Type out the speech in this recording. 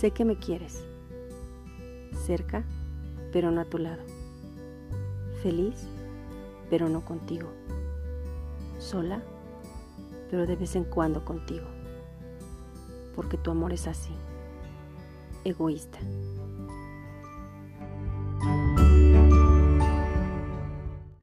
Sé que me quieres. Cerca, pero no a tu lado. Feliz, pero no contigo. Sola, pero de vez en cuando contigo. Porque tu amor es así. Egoísta.